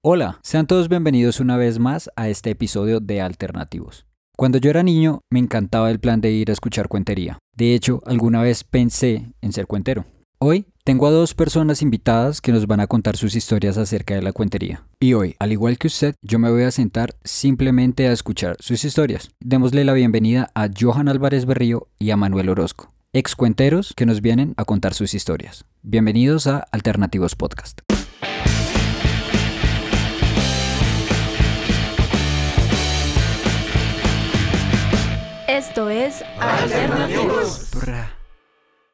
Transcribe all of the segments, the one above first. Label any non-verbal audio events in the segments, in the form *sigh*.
Hola, sean todos bienvenidos una vez más a este episodio de Alternativos. Cuando yo era niño me encantaba el plan de ir a escuchar cuentería. De hecho, alguna vez pensé en ser cuentero. Hoy tengo a dos personas invitadas que nos van a contar sus historias acerca de la cuentería. Y hoy, al igual que usted, yo me voy a sentar simplemente a escuchar sus historias. Démosle la bienvenida a Johan Álvarez Berrío y a Manuel Orozco, ex cuenteros que nos vienen a contar sus historias. Bienvenidos a Alternativos Podcast. Esto es Alternativos.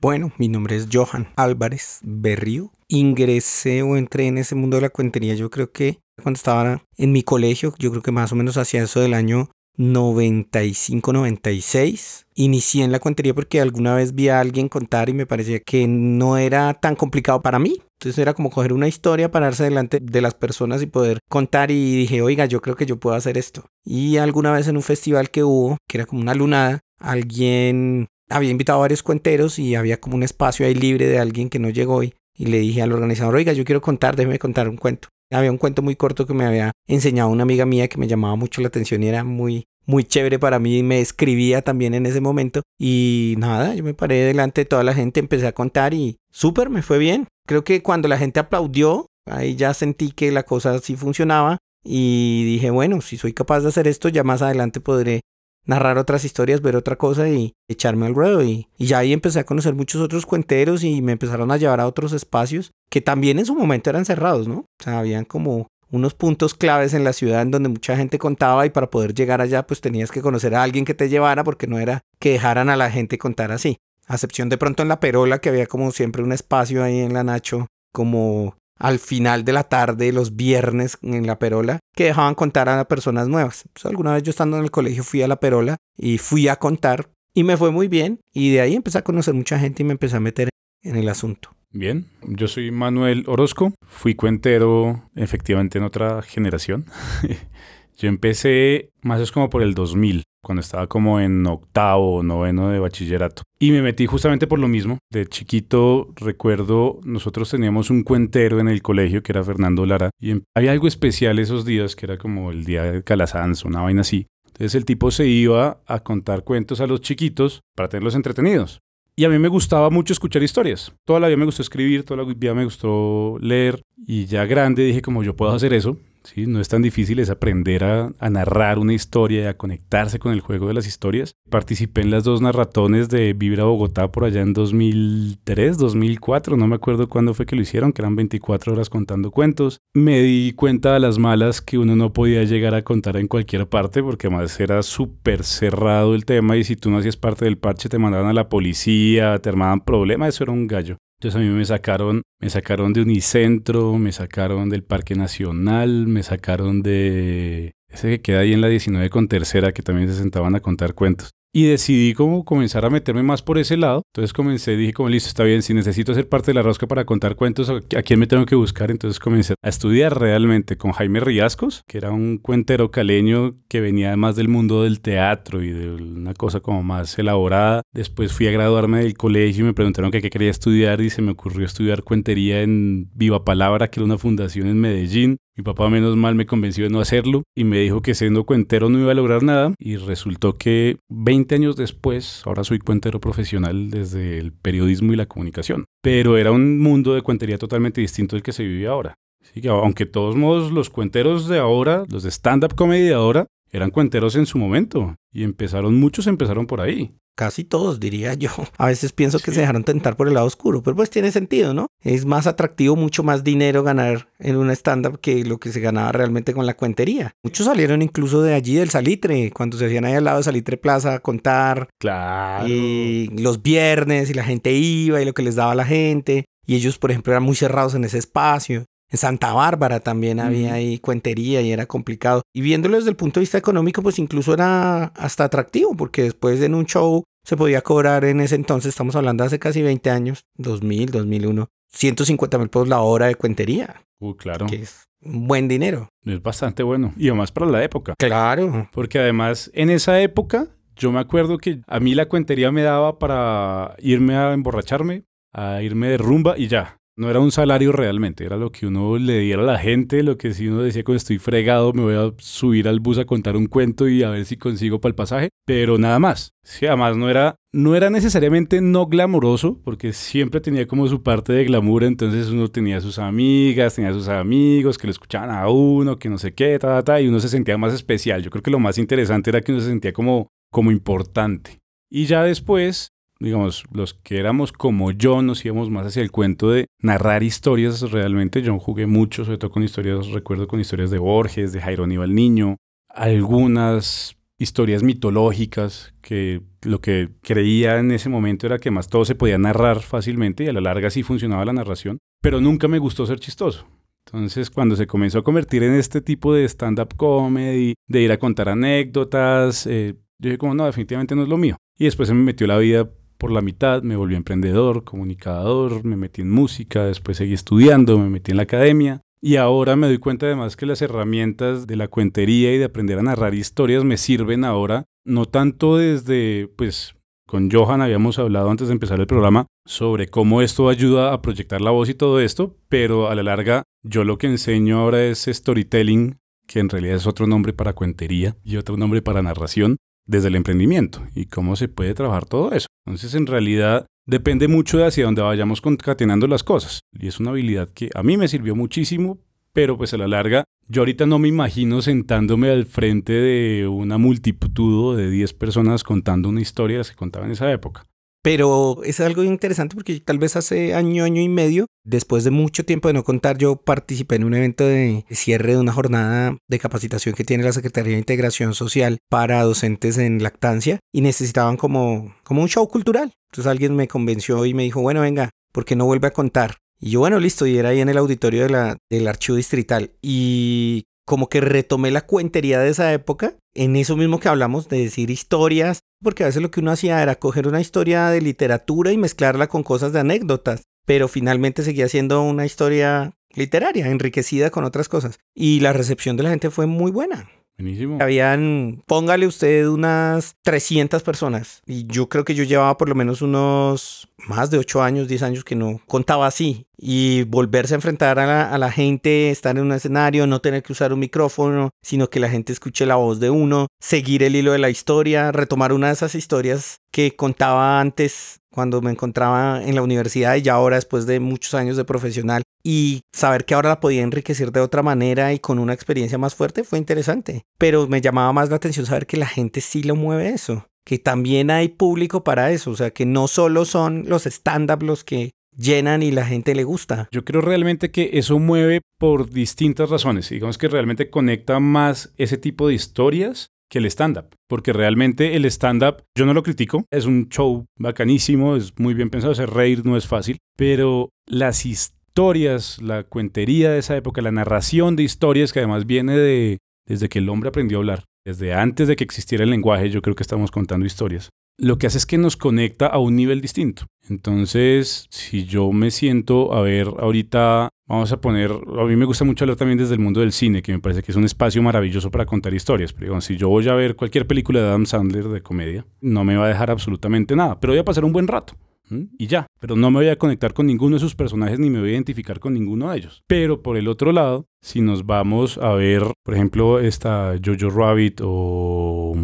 Bueno, mi nombre es Johan Álvarez Berrío. Ingresé o entré en ese mundo de la cuentería, yo creo que cuando estaba en mi colegio, yo creo que más o menos hacia eso del año 95-96. Inicié en la cuentería porque alguna vez vi a alguien contar y me parecía que no era tan complicado para mí. Entonces era como coger una historia, pararse delante de las personas y poder contar y dije, oiga, yo creo que yo puedo hacer esto. Y alguna vez en un festival que hubo, que era como una lunada, alguien había invitado a varios cuenteros y había como un espacio ahí libre de alguien que no llegó y, y le dije al organizador, oiga, yo quiero contar, déjeme contar un cuento. Había un cuento muy corto que me había enseñado una amiga mía que me llamaba mucho la atención y era muy, muy chévere para mí. Me escribía también en ese momento. Y nada, yo me paré delante de toda la gente, empecé a contar y súper, me fue bien. Creo que cuando la gente aplaudió, ahí ya sentí que la cosa sí funcionaba. Y dije, bueno, si soy capaz de hacer esto, ya más adelante podré narrar otras historias, ver otra cosa y echarme al ruedo. Y, y, ya ahí empecé a conocer muchos otros cuenteros y me empezaron a llevar a otros espacios que también en su momento eran cerrados, ¿no? O sea, habían como unos puntos claves en la ciudad en donde mucha gente contaba y para poder llegar allá pues tenías que conocer a alguien que te llevara porque no era que dejaran a la gente contar así. A excepción de pronto en la Perola que había como siempre un espacio ahí en la Nacho como al final de la tarde, los viernes en la Perola, que dejaban contar a personas nuevas. Pues, alguna vez yo estando en el colegio fui a la Perola y fui a contar y me fue muy bien y de ahí empecé a conocer mucha gente y me empecé a meter en el asunto. Bien, yo soy Manuel Orozco, fui cuentero efectivamente en otra generación. *laughs* yo empecé más es como por el 2000, cuando estaba como en octavo o noveno de bachillerato. Y me metí justamente por lo mismo. De chiquito recuerdo, nosotros teníamos un cuentero en el colegio que era Fernando Lara. Y había algo especial esos días, que era como el día de Calasanz, una vaina así. Entonces el tipo se iba a contar cuentos a los chiquitos para tenerlos entretenidos. Y a mí me gustaba mucho escuchar historias. Toda la vida me gustó escribir, toda la vida me gustó leer. Y ya grande dije como yo puedo hacer eso. ¿Sí? No es tan difícil, es aprender a, narrar una historia y a conectarse con el juego de las historias. Participé en las dos narratones de Vibra Bogotá por allá en 2003, 2004, no me acuerdo cuándo fue que lo hicieron, que eran 24 horas contando cuentos. Me di cuenta a las malas que uno no podía llegar a contar en cualquier parte porque además era súper cerrado el tema y si tú no hacías parte del parche te mandaban a la policía, te armaban problemas, eso era un gallo. Entonces a mí me sacaron, me sacaron de Unicentro, me sacaron del Parque Nacional, me sacaron de ese que queda ahí en la 19 con tercera, que también se sentaban a contar cuentos. Y decidí como comenzar a meterme más por ese lado. Entonces comencé, dije como listo, está bien, si necesito ser parte de la rosca para contar cuentos, ¿a quién me tengo que buscar? Entonces comencé a estudiar realmente con Jaime Riascos, que era un cuentero caleño que venía más del mundo del teatro y de una cosa como más elaborada. Después fui a graduarme del colegio y me preguntaron qué quería estudiar y se me ocurrió estudiar cuentería en Viva Palabra, que era una fundación en Medellín. Mi papá menos mal me convenció de no hacerlo y me dijo que siendo cuentero no iba a lograr nada y resultó que 20 años después ahora soy cuentero profesional desde el periodismo y la comunicación. Pero era un mundo de cuentería totalmente distinto del que se vive ahora. Así que aunque de todos modos los cuenteros de ahora, los de stand-up comedy de ahora, eran cuenteros en su momento y empezaron, muchos empezaron por ahí casi todos diría yo. *laughs* A veces pienso que se dejaron tentar por el lado oscuro, pero pues tiene sentido, ¿no? Es más atractivo, mucho más dinero ganar en un stand-up que lo que se ganaba realmente con la cuentería. Muchos salieron incluso de allí del Salitre, cuando se hacían ahí al lado de Salitre Plaza a contar. Claro. Y los viernes y la gente iba y lo que les daba la gente. Y ellos, por ejemplo, eran muy cerrados en ese espacio. En Santa Bárbara también había ahí cuentería y era complicado. Y viéndolo desde el punto de vista económico, pues incluso era hasta atractivo, porque después en un show se podía cobrar en ese entonces, estamos hablando hace casi 20 años, 2000, 2001, 150 mil pesos la hora de cuentería. Uh, claro. Que es buen dinero. Es bastante bueno. Y además para la época. Claro. Porque además en esa época yo me acuerdo que a mí la cuentería me daba para irme a emborracharme, a irme de rumba y ya. No era un salario realmente, era lo que uno le diera a la gente, lo que si uno decía cuando estoy fregado me voy a subir al bus a contar un cuento y a ver si consigo para el pasaje, pero nada más. Sí, además no era, no era necesariamente no glamoroso, porque siempre tenía como su parte de glamour, entonces uno tenía sus amigas, tenía sus amigos que lo escuchaban a uno, que no sé qué, ta, ta, ta, y uno se sentía más especial. Yo creo que lo más interesante era que uno se sentía como, como importante. Y ya después digamos, los que éramos como yo nos íbamos más hacia el cuento de narrar historias realmente. Yo jugué mucho, sobre todo con historias, recuerdo con historias de Borges, de Jairo el Niño, algunas historias mitológicas que lo que creía en ese momento era que más todo se podía narrar fácilmente y a la larga sí funcionaba la narración, pero nunca me gustó ser chistoso. Entonces, cuando se comenzó a convertir en este tipo de stand-up comedy, de ir a contar anécdotas, eh, yo dije como, no, definitivamente no es lo mío. Y después se me metió la vida por la mitad, me volví emprendedor, comunicador, me metí en música, después seguí estudiando, me metí en la academia. Y ahora me doy cuenta además que las herramientas de la cuentería y de aprender a narrar historias me sirven ahora, no tanto desde, pues, con Johan habíamos hablado antes de empezar el programa sobre cómo esto ayuda a proyectar la voz y todo esto, pero a la larga yo lo que enseño ahora es storytelling, que en realidad es otro nombre para cuentería y otro nombre para narración, desde el emprendimiento y cómo se puede trabajar todo eso. Entonces, en realidad, depende mucho de hacia dónde vayamos concatenando las cosas. Y es una habilidad que a mí me sirvió muchísimo, pero pues a la larga, yo ahorita no me imagino sentándome al frente de una multitud de 10 personas contando una historia que se contaba en esa época. Pero es algo interesante porque tal vez hace año, año y medio, después de mucho tiempo de no contar, yo participé en un evento de cierre de una jornada de capacitación que tiene la Secretaría de Integración Social para docentes en lactancia y necesitaban como, como un show cultural. Entonces alguien me convenció y me dijo, bueno, venga, ¿por qué no vuelve a contar? Y yo, bueno, listo, y era ahí en el auditorio de la, del archivo distrital. Y como que retomé la cuentería de esa época, en eso mismo que hablamos de decir historias, porque a veces lo que uno hacía era coger una historia de literatura y mezclarla con cosas de anécdotas, pero finalmente seguía siendo una historia literaria, enriquecida con otras cosas. Y la recepción de la gente fue muy buena. Buenísimo. Habían, póngale usted unas 300 personas. Y yo creo que yo llevaba por lo menos unos más de 8 años, 10 años que no contaba así. Y volverse a enfrentar a la, a la, gente, estar en un escenario, no tener que usar un micrófono, sino que la gente escuche la voz de uno, seguir el hilo de la historia, retomar una de esas historias que contaba antes cuando me encontraba en la universidad y ya ahora después de muchos años de profesional y saber que ahora la podía enriquecer de otra manera y con una experiencia más fuerte fue interesante. Pero me llamaba más la atención saber que la gente sí lo mueve eso, que también hay público para eso, o sea, que no solo son los stand-up los que llenan y la gente le gusta. Yo creo realmente que eso mueve por distintas razones. Digamos que realmente conecta más ese tipo de historias que el stand-up, porque realmente el stand-up, yo no lo critico, es un show bacanísimo, es muy bien pensado, hacer reír no es fácil, pero las historias, la cuentería de esa época, la narración de historias que además viene de desde que el hombre aprendió a hablar, desde antes de que existiera el lenguaje, yo creo que estamos contando historias lo que hace es que nos conecta a un nivel distinto. Entonces, si yo me siento a ver ahorita, vamos a poner, a mí me gusta mucho hablar también desde el mundo del cine, que me parece que es un espacio maravilloso para contar historias. Pero si yo voy a ver cualquier película de Adam Sandler de comedia, no me va a dejar absolutamente nada, pero voy a pasar un buen rato. Y ya, pero no me voy a conectar con ninguno de sus personajes ni me voy a identificar con ninguno de ellos. Pero por el otro lado, si nos vamos a ver, por ejemplo, esta Jojo Rabbit o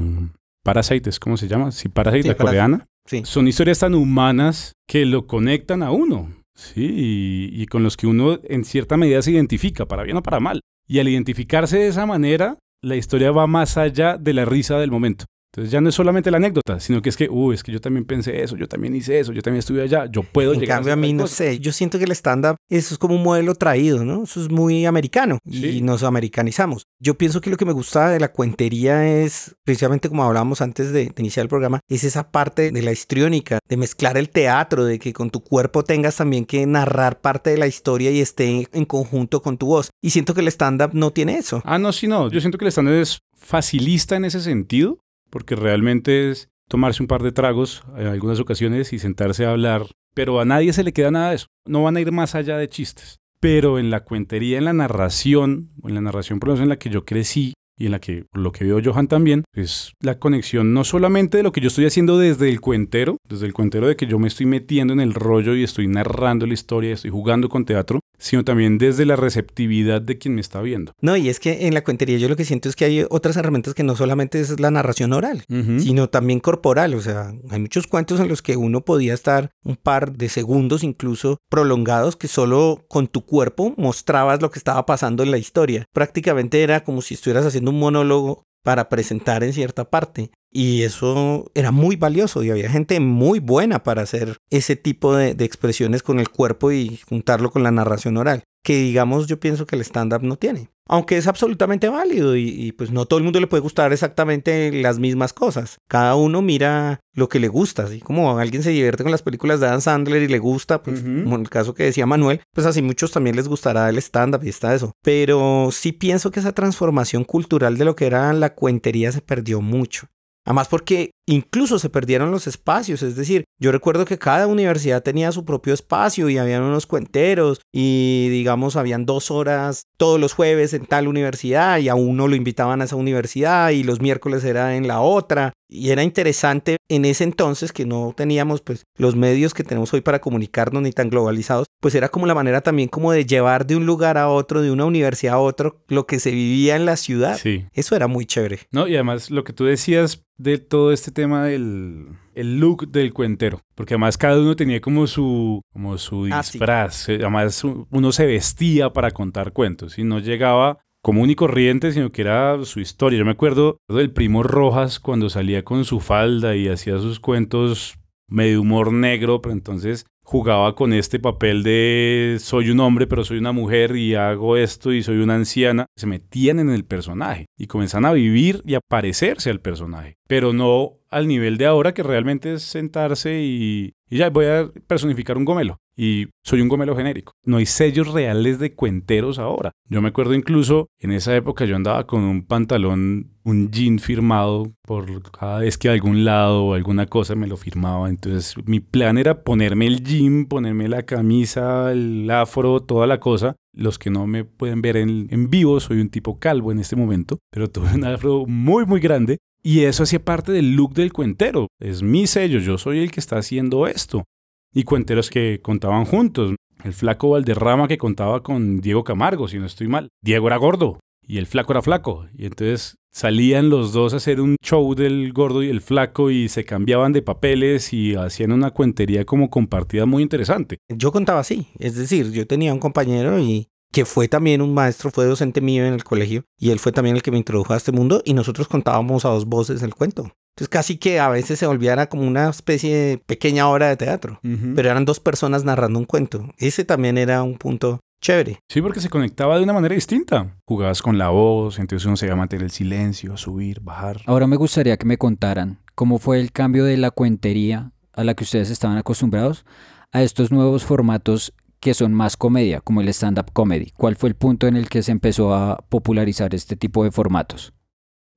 Parasite, ¿cómo se llama? Sí, Parasite, la coreana. Sí. Son historias tan humanas que lo conectan a uno. Sí, y, con los que uno en cierta medida se identifica, para bien o para mal. Y al identificarse de esa manera, la historia va más allá de la risa del momento. Entonces ya no es solamente la anécdota, sino que es que, uh, es que yo también pensé eso, yo también hice eso, yo también estuve allá, yo puedo en llegar cambio, a, mí no sé, yo siento que el stand-up, eso es como un modelo traído, ¿no? Eso es muy americano y nos americanizamos. Yo pienso que lo que me gusta de la cuentería es, precisamente como hablábamos antes de, iniciar el programa, es esa parte de la histriónica, de mezclar el teatro, de que con tu cuerpo tengas también que narrar parte de la historia y esté en conjunto con tu voz. Y siento que el stand-up no tiene eso. Ah, no, sí, no. Yo siento que el stand-up es facilista en ese sentido porque realmente es tomarse un par de tragos en algunas ocasiones y sentarse a hablar, pero a nadie se le queda nada de eso. No van a ir más allá de chistes. Pero en la cuentería, en la narración, en la narración por lo en la que yo crecí, y en la que lo que veo Johan también es la conexión no solamente de lo que yo estoy haciendo desde el cuentero, desde el cuentero de que yo me estoy metiendo en el rollo y estoy narrando la historia, estoy jugando con teatro, sino también desde la receptividad de quien me está viendo. No, y es que en la cuentería yo lo que siento es que hay otras herramientas que no solamente es la narración oral, sino también corporal. O sea, hay muchos cuentos en los que uno podía estar un par de segundos incluso prolongados que solo con tu cuerpo mostrabas lo que estaba pasando en la historia. Prácticamente era como si estuvieras haciendo un monólogo para presentar en cierta parte. Y eso era muy valioso y había gente muy buena para hacer ese tipo de, de expresiones con el cuerpo y juntarlo con la narración oral que digamos yo pienso que el stand-up no tiene. Aunque es absolutamente válido y, pues no todo el mundo le puede gustar exactamente las mismas cosas. Cada uno mira lo que le gusta, así como alguien se divierte con las películas de Dan Sandler y le gusta, pues como en el caso que decía Manuel, pues así muchos también les gustará el stand-up y está eso. Pero sí pienso que esa transformación cultural de lo que era la cuentería se perdió mucho. Además porque incluso se perdieron los espacios, es decir, yo recuerdo que cada universidad tenía su propio espacio y habían unos cuenteros y digamos habían dos horas todos los jueves en tal universidad y a uno lo invitaban a esa universidad y los miércoles era en la otra y era interesante en ese entonces que no teníamos pues los medios que tenemos hoy para comunicarnos ni tan globalizados, pues era como la manera también como de llevar de un lugar a otro, de una universidad a otro, lo que se vivía en la ciudad. Sí. Eso era muy chévere. No, y además lo que tú decías de todo este tema del el look del cuentero, porque además cada uno tenía como su como su ah, disfraz, eh, además uno se vestía para contar cuentos y no llegaba común y corriente, sino que era su historia. Yo me acuerdo del primo Rojas cuando salía con su falda y hacía sus cuentos medio humor negro, pero entonces jugaba con este papel de soy un hombre pero soy una mujer y hago esto y soy una anciana. Se metían en el personaje y comenzaban a vivir y a parecerse al personaje, pero no al nivel de ahora que realmente es sentarse y, ya voy a personificar un gomelo y soy un gomelo genérico. No hay sellos reales de cuenteros ahora. Yo me acuerdo incluso en esa época yo andaba con un pantalón, un jean firmado por cada vez que algún lado o alguna cosa me lo firmaba. Entonces mi plan era ponerme el jean, ponerme la camisa, el afro, toda la cosa. Los que no me pueden ver en, en vivo, soy un tipo calvo en este momento, pero tuve un afro muy, muy grande y eso hacía parte del look del cuentero. Es mi sello, yo soy el que está haciendo esto y cuenteros que contaban juntos. El flaco Valderrama que contaba con Diego Camargo, si no estoy mal. Diego era gordo y el flaco era flaco. Y entonces salían los dos a hacer un show del gordo y el flaco y se cambiaban de papeles y hacían una cuentería como compartida muy interesante. Yo contaba así, es decir, yo tenía un compañero y que fue también un maestro, fue docente mío en el colegio y él fue también el que me introdujo a este mundo y nosotros contábamos a dos voces el cuento. Entonces casi que a veces se volviera como una especie de pequeña obra de teatro, pero eran dos personas narrando un cuento. Ese también era un punto chévere. Sí, porque se conectaba de una manera distinta. Jugabas con la voz, entonces uno se iba a mantener el silencio, subir, bajar. Ahora me gustaría que me contaran cómo fue el cambio de la cuentería a la que ustedes estaban acostumbrados a estos nuevos formatos que son más comedia, como el stand-up comedy. ¿Cuál fue el punto en el que se empezó a popularizar este tipo de formatos?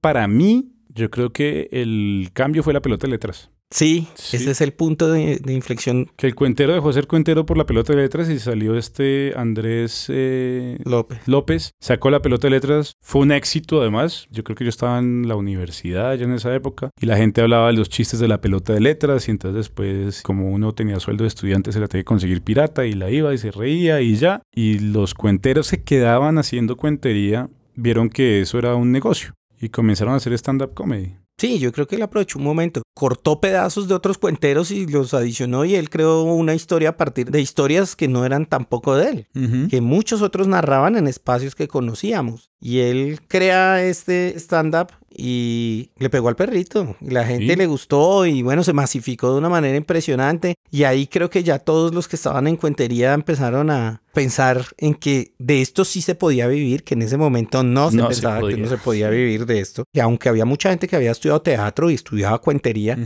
Para mí, yo creo que el cambio fue la pelota de letras. Sí, ese es el punto de, inflexión. Que el cuentero dejó de ser cuentero por la pelota de letras y salió este Andrés eh, López. López. Sacó la pelota de letras. Fue un éxito además. Yo creo que yo estaba en la universidad ya en esa época y la gente hablaba de los chistes de la pelota de letras y entonces después como uno tenía sueldo de estudiante se la tenía que conseguir pirata y la iba y se reía y ya. Y los cuenteros se quedaban haciendo cuentería. Vieron que eso era un negocio y comenzaron a hacer stand-up comedy. Sí, yo creo que él aprovechó un momento, cortó pedazos de otros cuenteros y los adicionó y él creó una historia a partir de historias que no eran tampoco de él, que muchos otros narraban en espacios que conocíamos. Y él crea este stand-up y le pegó al perrito. La gente le gustó y bueno, se masificó de una manera impresionante. Y ahí creo que ya todos los que estaban en cuentería empezaron a pensar en que de esto sí se podía vivir, que en ese momento no se pensaba que no se podía vivir de esto. Y aunque había mucha gente que había estudiado teatro y estudiaba cuentería,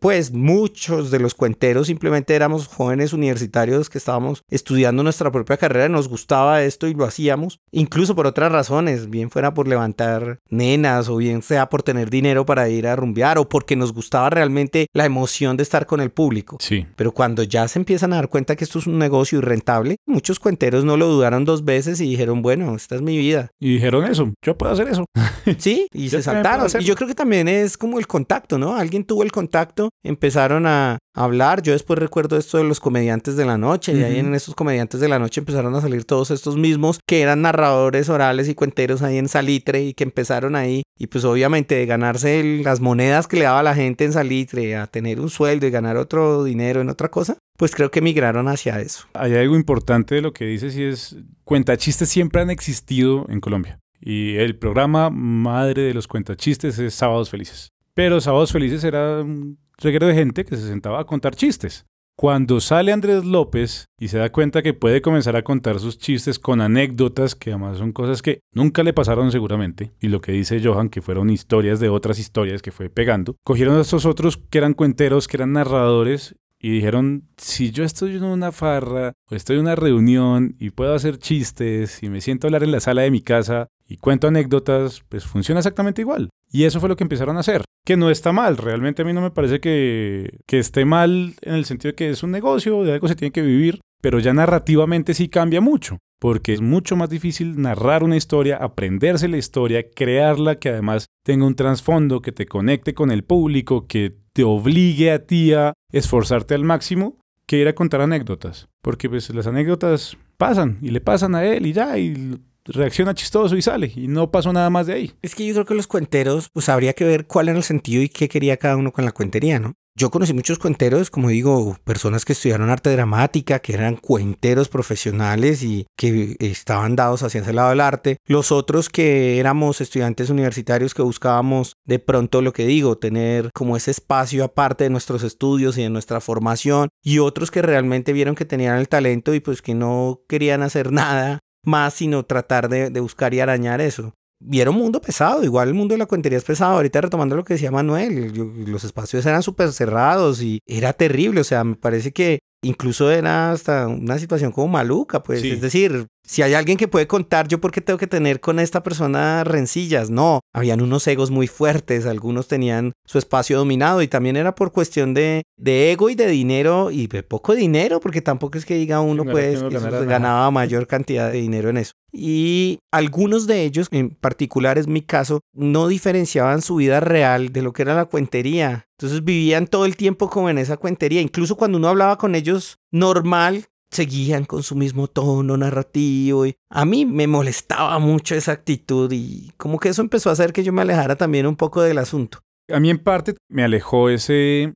pues muchos de los cuenteros simplemente éramos jóvenes universitarios que estábamos estudiando nuestra propia carrera, nos gustaba esto y lo hacíamos, incluso por otras razones, bien fuera por levantar nenas o bien sea por tener dinero para ir a rumbear o porque nos gustaba realmente la emoción de estar con el público. Sí. Pero cuando ya se empiezan a dar cuenta que esto es un negocio y rentable, muchos cuenteros no lo dudaron dos veces y dijeron, bueno, esta es mi vida. Y dijeron eso, yo puedo hacer eso. *laughs* Sí, y se saltaron. Y yo creo que también es como el contacto, ¿no? Alguien tuvo el contacto, empezaron a hablar. Yo después recuerdo esto de los comediantes de la noche, y ahí en esos comediantes de la noche empezaron a salir todos estos mismos que eran narradores orales y cuenteros ahí en Salitre y que empezaron ahí. Y pues obviamente de ganarse el- las monedas que le daba la gente en Salitre a tener un sueldo y ganar otro dinero en otra cosa, pues creo que migraron hacia eso. Hay algo importante de lo que dices y es, cuentachistes siempre han existido en Colombia. Y el programa madre de los cuentachistes es Sábados Felices. Pero Sábados Felices era un reguero de gente que se sentaba a contar chistes. Cuando sale Andrés López y se da cuenta que puede comenzar a contar sus chistes con anécdotas, que además son cosas que nunca le pasaron seguramente, y lo que dice Johan, que fueron historias de otras historias que fue pegando, cogieron a estos otros que eran cuenteros, que eran narradores, y dijeron, si yo estoy en una farra o estoy en una reunión y puedo hacer chistes y me siento a hablar en la sala de mi casa y cuento anécdotas, pues funciona exactamente igual. Y eso fue lo que empezaron a hacer, que no está mal, realmente a mí no me parece que, que esté mal en el sentido de que es un negocio, de algo se tiene que vivir, pero ya narrativamente sí cambia mucho. Porque es mucho más difícil narrar una historia, aprenderse la historia, crearla, que además tenga un trasfondo, que te conecte con el público, que te obligue a ti a esforzarte al máximo, que ir a contar anécdotas. Porque pues las anécdotas pasan y le pasan a él y ya, y reacciona chistoso y sale, y no pasó nada más de ahí. Es que yo creo que los cuenteros, pues habría que ver cuál era el sentido y qué quería cada uno con la cuentería, ¿no? Yo conocí muchos cuenteros, como digo, personas que estudiaron arte dramática, que eran cuenteros profesionales y que estaban dados hacia ese lado del arte. Los otros que éramos estudiantes universitarios que buscábamos de pronto lo que digo, tener como ese espacio aparte de nuestros estudios y de nuestra formación. Y otros que realmente vieron que tenían el talento y pues que no querían hacer *laughs* nada más sino tratar de, de buscar y arañar eso. Y era un mundo pesado, igual el mundo de la cuentería es pesado. Ahorita retomando lo que decía Manuel, yo- los espacios eran súper cerrados y era terrible. O sea, me parece que incluso era hasta una situación como maluca, pues. Sí. Es decir, si hay alguien que puede contar, yo por qué tengo que tener con esta persona rencillas. No, habían unos egos muy fuertes, algunos tenían su espacio dominado y también era por cuestión de, de ego y de dinero y de poco dinero, porque tampoco es que diga uno, no pues, que nada. ganaba mayor cantidad de dinero en eso. Y algunos de ellos, en particular es mi caso, no diferenciaban su vida real de lo que era la cuentería. Entonces vivían todo el tiempo como en esa cuentería. Incluso cuando uno hablaba con ellos normal, seguían con su mismo tono narrativo. Y a mí me molestaba mucho esa actitud y como que eso empezó a hacer que yo me alejara también un poco del asunto. A mí en parte me alejó ese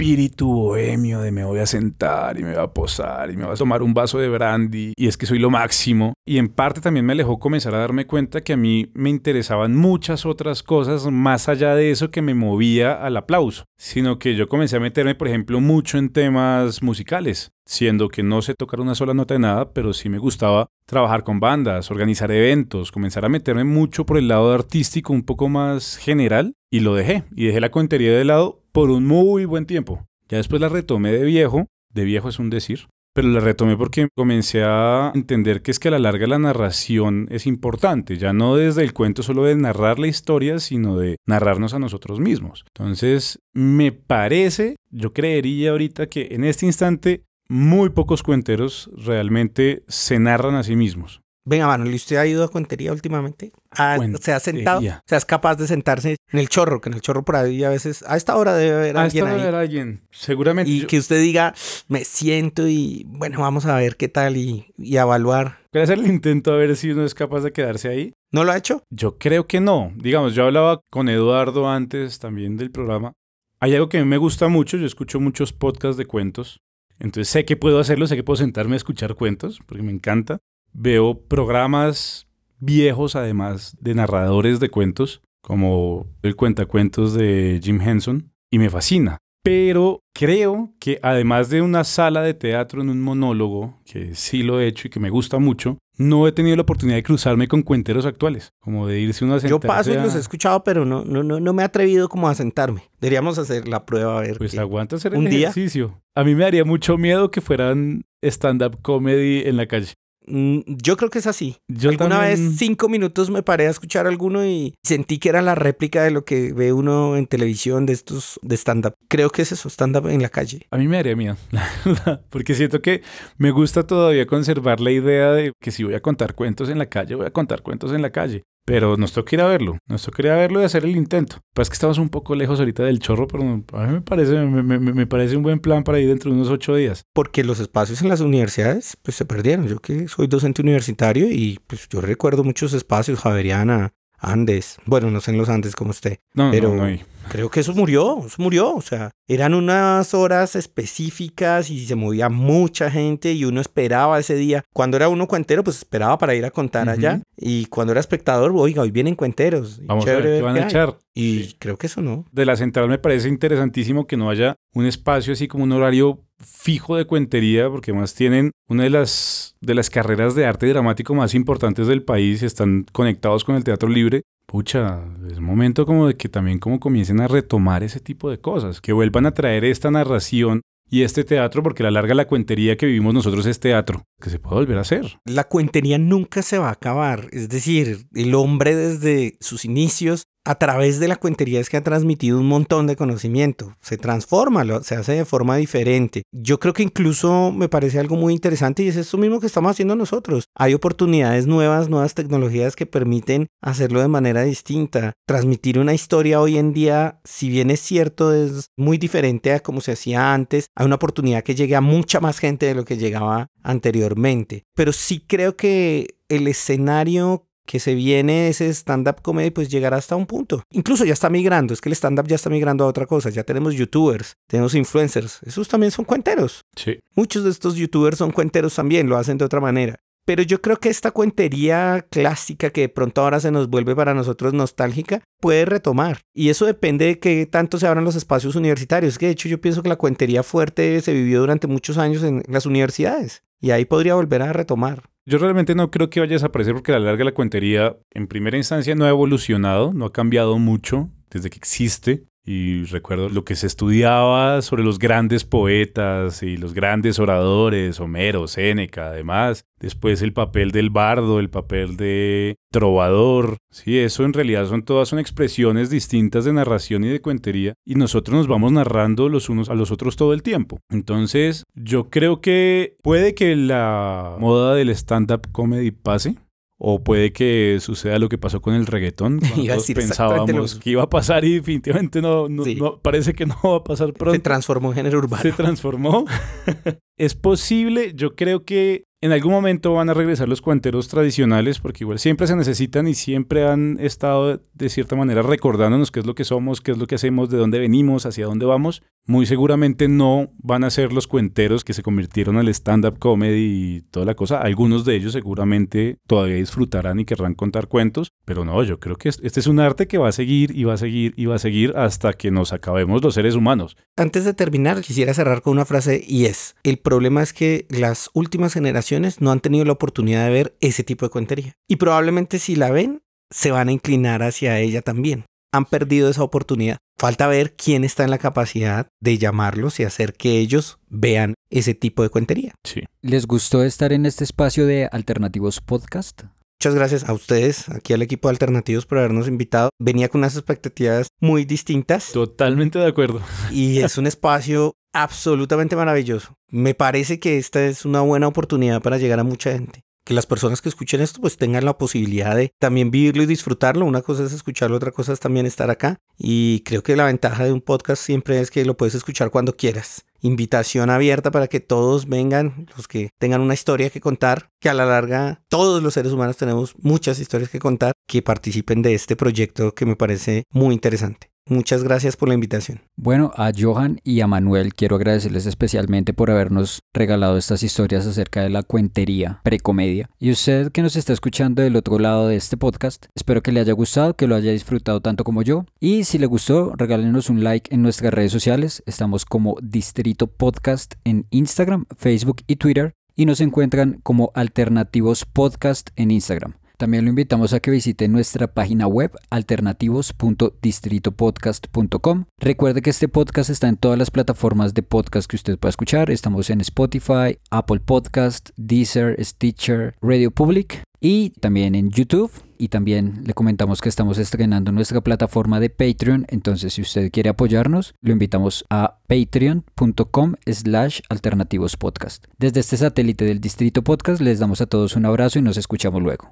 espíritu bohemio de me voy a sentar y me voy a posar y me voy a tomar un vaso de brandy y es que soy lo máximo. Y en parte también me alejó comenzar a darme cuenta que a mí me interesaban muchas otras cosas más allá de eso que me movía al aplauso, sino que yo comencé a meterme, por ejemplo, mucho en temas musicales, siendo que no sé tocar una sola nota de nada, pero sí me gustaba trabajar con bandas, organizar eventos, comenzar a meterme mucho por el lado artístico un poco más general y lo dejé. Y dejé la cuentería de lado por un muy buen tiempo. Ya después la retomé de viejo, de viejo es un decir, pero la retomé porque comencé a entender que es que a la larga la narración es importante, ya no desde el cuento solo de narrar la historia, sino de narrarnos a nosotros mismos. Entonces, me parece, yo creería ahorita que en este instante muy pocos cuenteros realmente se narran a sí mismos. Venga, Manuel, ¿y usted ha ido a cuentería últimamente? Ah, ¿Se ha sentado? ¿Se es capaz de sentarse en el chorro? Que en el chorro por ahí a veces, a esta hora debe haber Ah, alguien esta ahí. debe haber alguien. Seguramente. Y yo- que usted diga, me siento y bueno, vamos a ver qué tal y, y a evaluar. Voy a hacer el intento a ver si uno es capaz de quedarse ahí. ¿No lo ha hecho? Yo creo que no. Digamos, yo hablaba con Eduardo antes también del programa. Hay algo que a mí me gusta mucho. Yo escucho muchos podcasts de cuentos. Entonces sé que puedo hacerlo, sé que puedo sentarme a escuchar cuentos, porque me encanta. Veo programas viejos, además de narradores de cuentos, como el cuentacuentos de Jim Henson, y me fascina. Pero creo que además de una sala de teatro en un monólogo, que sí lo he hecho y que me gusta mucho, no he tenido la oportunidad de cruzarme con cuenteros actuales, como de irse uno a Yo paso y a- los he escuchado, pero no, no, no, no me he atrevido como a sentarme. Deberíamos hacer la prueba a ver. Pues aguanta hacer ¿Un día? ejercicio. A mí me daría mucho miedo que fueran stand-up comedy en la calle. Mm, Yo creo que es así. Yo Alguna también- vez cinco minutos me paré a escuchar alguno y sentí que era la réplica de lo que ve uno en televisión de estos de stand-up. Creo que es eso, stand-up en la calle. A mí me daría miedo, *laughs* porque siento que me gusta todavía conservar la idea de que si voy a contar cuentos en la calle, voy a contar cuentos en la calle. Pero nos toca ir a verlo, nos toca ir a verlo y hacer el intento. Pues es que estamos un poco lejos ahorita del chorro, pero a mí me parece, me, me- me parece un buen plan para ir dentro de unos ocho días. Porque los espacios en las universidades pues se perdieron. Yo que soy docente universitario y pues yo recuerdo muchos espacios, Javeriana, Andes. Bueno, no sé en los Andes como usted. No, Pero- no, no hay. Creo que eso murió, eso murió. O sea, eran unas horas específicas y se movía mucha gente y uno esperaba ese día. Cuando era uno cuentero, pues esperaba para ir a contar allá. Y cuando era espectador, oiga, hoy vienen cuenteros. Vamos a ver qué van a echar. Y Sí. creo que eso no. de la central me parece interesantísimo que no haya un espacio así como un horario fijo de cuentería, porque más tienen una de las, de las carreras de arte dramático más importantes del país, están conectados con el teatro libre. Pucha, es momento como de que también como comiencen a retomar ese tipo de cosas, que vuelvan a traer esta narración y este teatro, porque a la larga la cuentería que vivimos nosotros es teatro, que se puede volver a hacer. La cuentería nunca se va a acabar. Es decir, el hombre desde sus inicios, a través de la cuentería es que ha transmitido un montón de conocimiento. Se transforma, lo- se hace de forma diferente. Yo creo que incluso me parece algo muy interesante y es esto mismo que estamos haciendo nosotros. Hay oportunidades nuevas, nuevas tecnologías que permiten hacerlo de manera distinta. Transmitir una historia hoy en día, si bien es cierto, es muy diferente a como se hacía antes. Hay una oportunidad que llegue a mucha más gente de lo que llegaba anteriormente. Pero sí creo que el escenario que se viene ese stand-up comedy pues llegará hasta un punto. Incluso ya está migrando, es que el stand-up ya está migrando a otra cosa. Ya tenemos youtubers, tenemos influencers, esos también son cuenteros. Sí. Muchos de estos youtubers son cuenteros también, lo hacen de otra manera. Pero yo creo que esta cuentería clásica que de pronto ahora se nos vuelve para nosotros nostálgica puede retomar. Y eso depende de que tanto se abran los espacios universitarios. Que de hecho yo pienso que la cuentería fuerte se vivió durante muchos años en las universidades. Y ahí podría volver a retomar. Yo realmente no creo que vaya a desaparecer porque a la larga la cuentería en primera instancia no ha evolucionado, no ha cambiado mucho desde que existe. Y recuerdo lo que se estudiaba sobre los grandes poetas y los grandes oradores, Homero, Séneca, además. Después el papel del bardo, el papel de trovador. Sí, eso en realidad son todas son expresiones distintas de narración y de cuentería. Y nosotros nos vamos narrando los unos a los otros todo el tiempo. Entonces, yo creo que puede que la moda del stand-up comedy pase. O puede que suceda lo que pasó con el reggaetón. *laughs* Cuando pensábamos que iba a pasar y definitivamente no, no, Sí. no- parece que no va a pasar pronto Se transformó en género urbano. se transformó. *laughs* es posible, yo creo que en algún momento van a regresar los cuenteros tradicionales porque igual siempre se necesitan y siempre han estado de cierta manera recordándonos qué es lo que somos, qué es lo que hacemos, de dónde venimos, hacia dónde vamos. Muy seguramente no van a ser los cuenteros que se convirtieron al stand-up comedy y toda la cosa. Algunos de ellos seguramente todavía disfrutarán y querrán contar cuentos, pero no, yo creo que es- este es un arte que va a seguir y va a seguir y va a seguir hasta que nos acabemos los seres humanos. Antes de terminar, quisiera cerrar con una frase y es, el problema es que las últimas generaciones no han tenido la oportunidad de ver ese tipo de cuentería. Y probablemente si la ven, se van a inclinar hacia ella también. Han perdido esa oportunidad. Falta ver quién está en la capacidad de llamarlos y hacer que ellos vean ese tipo de cuentería. Sí. ¿Les gustó estar en este espacio de Alternativos Podcast? Muchas gracias a ustedes, aquí al equipo de Alternativos por habernos invitado. Venía con unas expectativas muy distintas. Totalmente de acuerdo. y es un *laughs* espacio absolutamente maravilloso. Me parece que esta es una buena oportunidad para llegar a mucha gente. Que las personas que escuchen esto pues tengan la posibilidad de también vivirlo y disfrutarlo. Una cosa es escucharlo, otra cosa es también estar acá. Y creo que la ventaja de un podcast siempre es que lo puedes escuchar cuando quieras. Invitación abierta para que todos vengan, los que tengan una historia que contar, que a la larga todos los seres humanos tenemos muchas historias que contar, que participen de este proyecto que me parece muy interesante. Muchas gracias por la invitación. Bueno, a Johan y a Manuel quiero agradecerles especialmente por habernos regalado estas historias acerca de la cuentería precomedia. Y usted que nos está escuchando del otro lado de este podcast, espero que le haya gustado, que lo haya disfrutado tanto como yo. Y si le gustó, regálenos un like en nuestras redes sociales. Estamos como Distrito Podcast en Instagram, Facebook y Twitter. Y nos encuentran como Alternativos Podcast en Instagram. También lo invitamos a que visite nuestra página web alternativos.distritopodcast.com. Recuerde que este podcast está en todas las plataformas de podcast que usted pueda escuchar. Estamos en Spotify, Apple Podcast, Deezer, Stitcher, Radio Public y también en YouTube. Y también le comentamos que estamos estrenando nuestra plataforma de Patreon. Entonces, si usted quiere apoyarnos, lo invitamos a patreon.com slash alternativospodcast. Desde este satélite del Distrito Podcast les damos a todos un abrazo y nos escuchamos luego.